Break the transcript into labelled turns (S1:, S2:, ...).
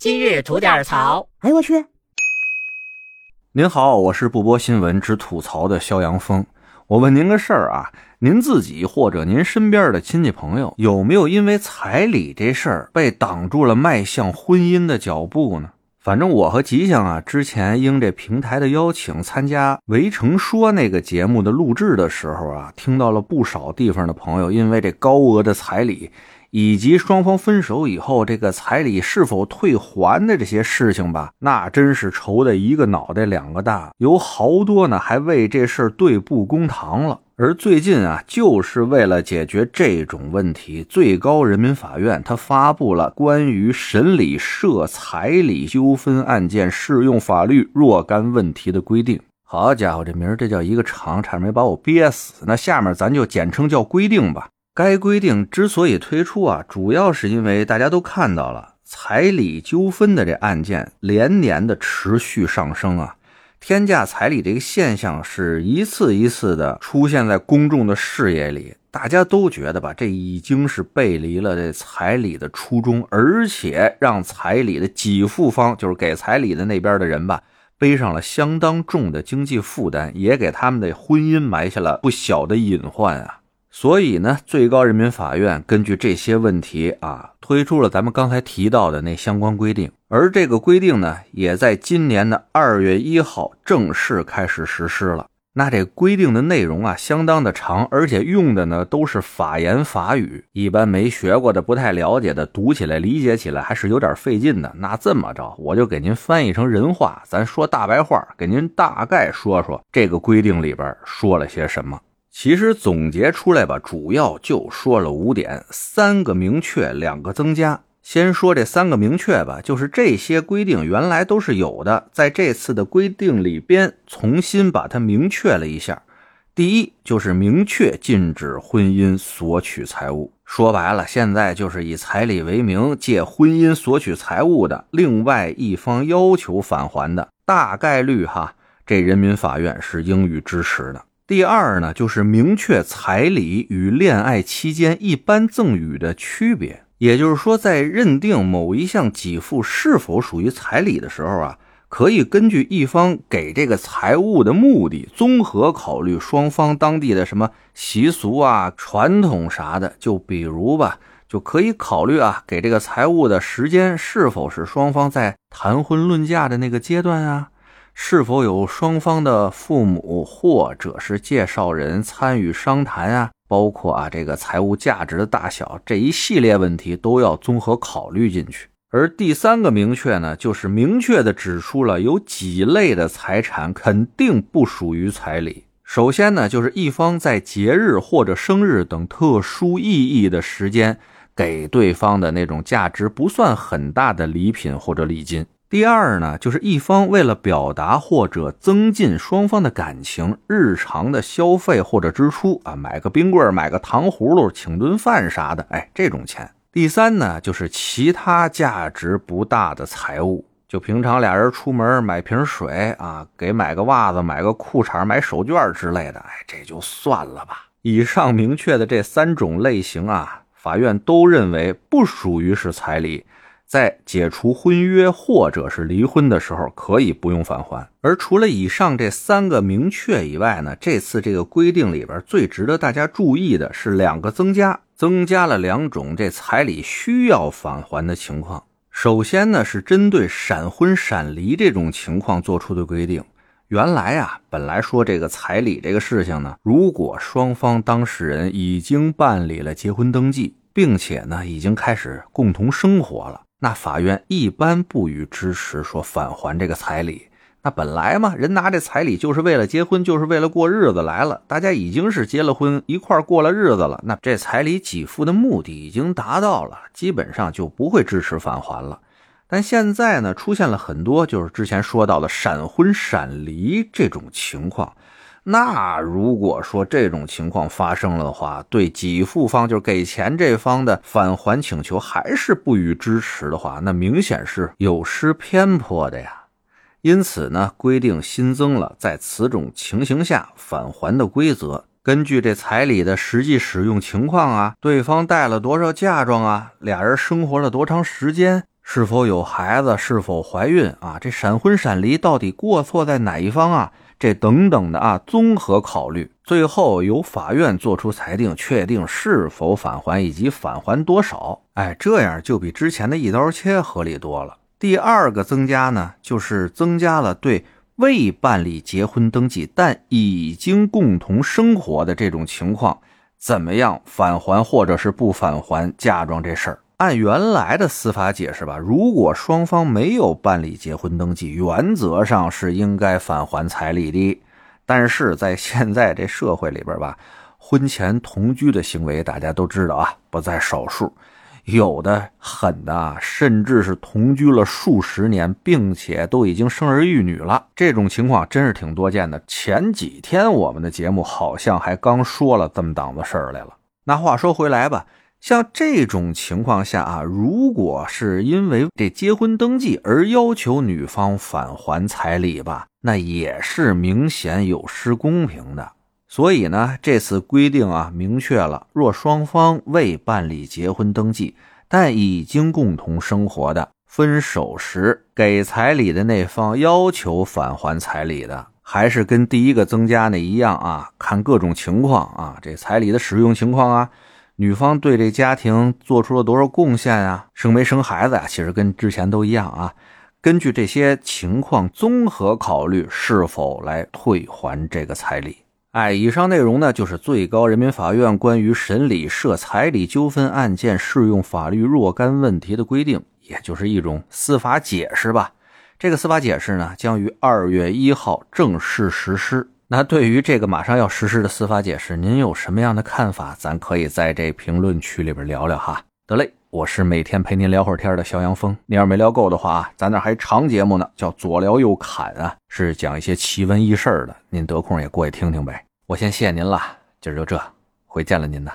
S1: 今日吐点槽。
S2: 哎呦我去！
S3: 您好，我是不播新闻只吐槽的肖阳峰。我问您个事儿啊，您自己或者您身边的亲戚朋友，有没有因为彩礼这事儿被挡住了迈向婚姻的脚步呢？反正我和吉祥啊，之前应这平台的邀请，参加《围城说》那个节目的录制的时候啊，听到了不少地方的朋友因为这高额的彩礼，以及双方分手以后这个彩礼是否退还的这些事情吧，那真是愁的一个脑袋两个大，有好多呢还为这事儿对簿公堂了。而最近啊，就是为了解决这种问题，最高人民法院它发布了关于审理涉彩礼纠纷案件适用法律若干问题的规定。好家伙，这名儿这叫一个长，差点没把我憋死。那下面咱就简称叫规定吧。该规定之所以推出啊，主要是因为大家都看到了彩礼纠纷的这案件连年的持续上升啊。天价彩礼这个现象是一次一次的出现在公众的视野里，大家都觉得吧，这已经是背离了这彩礼的初衷，而且让彩礼的给付方，就是给彩礼的那边的人吧，背上了相当重的经济负担，也给他们的婚姻埋下了不小的隐患啊。所以呢，最高人民法院根据这些问题啊，推出了咱们刚才提到的那相关规定，而这个规定呢，也在今年的二月一号正式开始实施了。那这规定的内容啊，相当的长，而且用的呢都是法言法语，一般没学过的、不太了解的，读起来、理解起来还是有点费劲的。那这么着，我就给您翻译成人话，咱说大白话，给您大概说说这个规定里边说了些什么。其实总结出来吧，主要就说了五点：三个明确，两个增加。先说这三个明确吧，就是这些规定原来都是有的，在这次的规定里边重新把它明确了一下。第一，就是明确禁止婚姻索取财物。说白了，现在就是以彩礼为名借婚姻索取财物的，另外一方要求返还的，大概率哈，这人民法院是应予支持的。第二呢，就是明确彩礼与恋爱期间一般赠与的区别。也就是说，在认定某一项给付是否属于彩礼的时候啊，可以根据一方给这个财物的目的，综合考虑双方当地的什么习俗啊、传统啥的。就比如吧，就可以考虑啊，给这个财物的时间是否是双方在谈婚论嫁的那个阶段啊。是否有双方的父母或者是介绍人参与商谈啊？包括啊这个财务价值的大小这一系列问题都要综合考虑进去。而第三个明确呢，就是明确的指出了有几类的财产肯定不属于彩礼。首先呢，就是一方在节日或者生日等特殊意义的时间给对方的那种价值不算很大的礼品或者礼金。第二呢，就是一方为了表达或者增进双方的感情，日常的消费或者支出啊，买个冰棍买个糖葫芦，请顿饭啥的，哎，这种钱。第三呢，就是其他价值不大的财物，就平常俩人出门买瓶水啊，给买个袜子、买个裤衩、买手绢之类的，哎，这就算了吧。以上明确的这三种类型啊，法院都认为不属于是彩礼。在解除婚约或者是离婚的时候，可以不用返还。而除了以上这三个明确以外呢，这次这个规定里边最值得大家注意的是两个增加，增加了两种这彩礼需要返还的情况。首先呢，是针对闪婚闪离这种情况做出的规定。原来啊，本来说这个彩礼这个事情呢，如果双方当事人已经办理了结婚登记，并且呢，已经开始共同生活了。那法院一般不予支持说返还这个彩礼。那本来嘛，人拿这彩礼就是为了结婚，就是为了过日子来了。大家已经是结了婚，一块过了日子了。那这彩礼给付的目的已经达到了，基本上就不会支持返还了。但现在呢，出现了很多就是之前说到的闪婚闪离这种情况。那如果说这种情况发生了的话，对给付方就是给钱这方的返还请求还是不予支持的话，那明显是有失偏颇的呀。因此呢，规定新增了在此种情形下返还的规则。根据这彩礼的实际使用情况啊，对方带了多少嫁妆啊，俩人生活了多长时间，是否有孩子，是否怀孕啊？这闪婚闪离到底过错在哪一方啊？这等等的啊，综合考虑，最后由法院作出裁定，确定是否返还以及返还多少。哎，这样就比之前的一刀切合理多了。第二个增加呢，就是增加了对未办理结婚登记但已经共同生活的这种情况，怎么样返还或者是不返还嫁妆这事儿。按原来的司法解释吧，如果双方没有办理结婚登记，原则上是应该返还彩礼的。但是在现在这社会里边吧，婚前同居的行为大家都知道啊，不在少数。有的狠的，甚至是同居了数十年，并且都已经生儿育女了，这种情况真是挺多见的。前几天我们的节目好像还刚说了这么档子事儿来了。那话说回来吧。像这种情况下啊，如果是因为这结婚登记而要求女方返还彩礼吧，那也是明显有失公平的。所以呢，这次规定啊，明确了，若双方未办理结婚登记，但已经共同生活的，分手时给彩礼的那方要求返还彩礼的，还是跟第一个增加那一样啊，看各种情况啊，这彩礼的使用情况啊。女方对这家庭做出了多少贡献啊？生没生孩子啊？其实跟之前都一样啊。根据这些情况综合考虑，是否来退还这个彩礼？哎，以上内容呢，就是最高人民法院关于审理涉彩礼纠纷案件适用法律若干问题的规定，也就是一种司法解释吧。这个司法解释呢，将于二月一号正式实施。那对于这个马上要实施的司法解释，您有什么样的看法？咱可以在这评论区里边聊聊哈。得嘞，我是每天陪您聊会儿天的肖阳峰。您要没聊够的话啊，咱那还长节目呢，叫左聊右侃啊，是讲一些奇闻异事的。您得空也过去听听呗。我先谢谢您了，今儿就这，回见了您呐。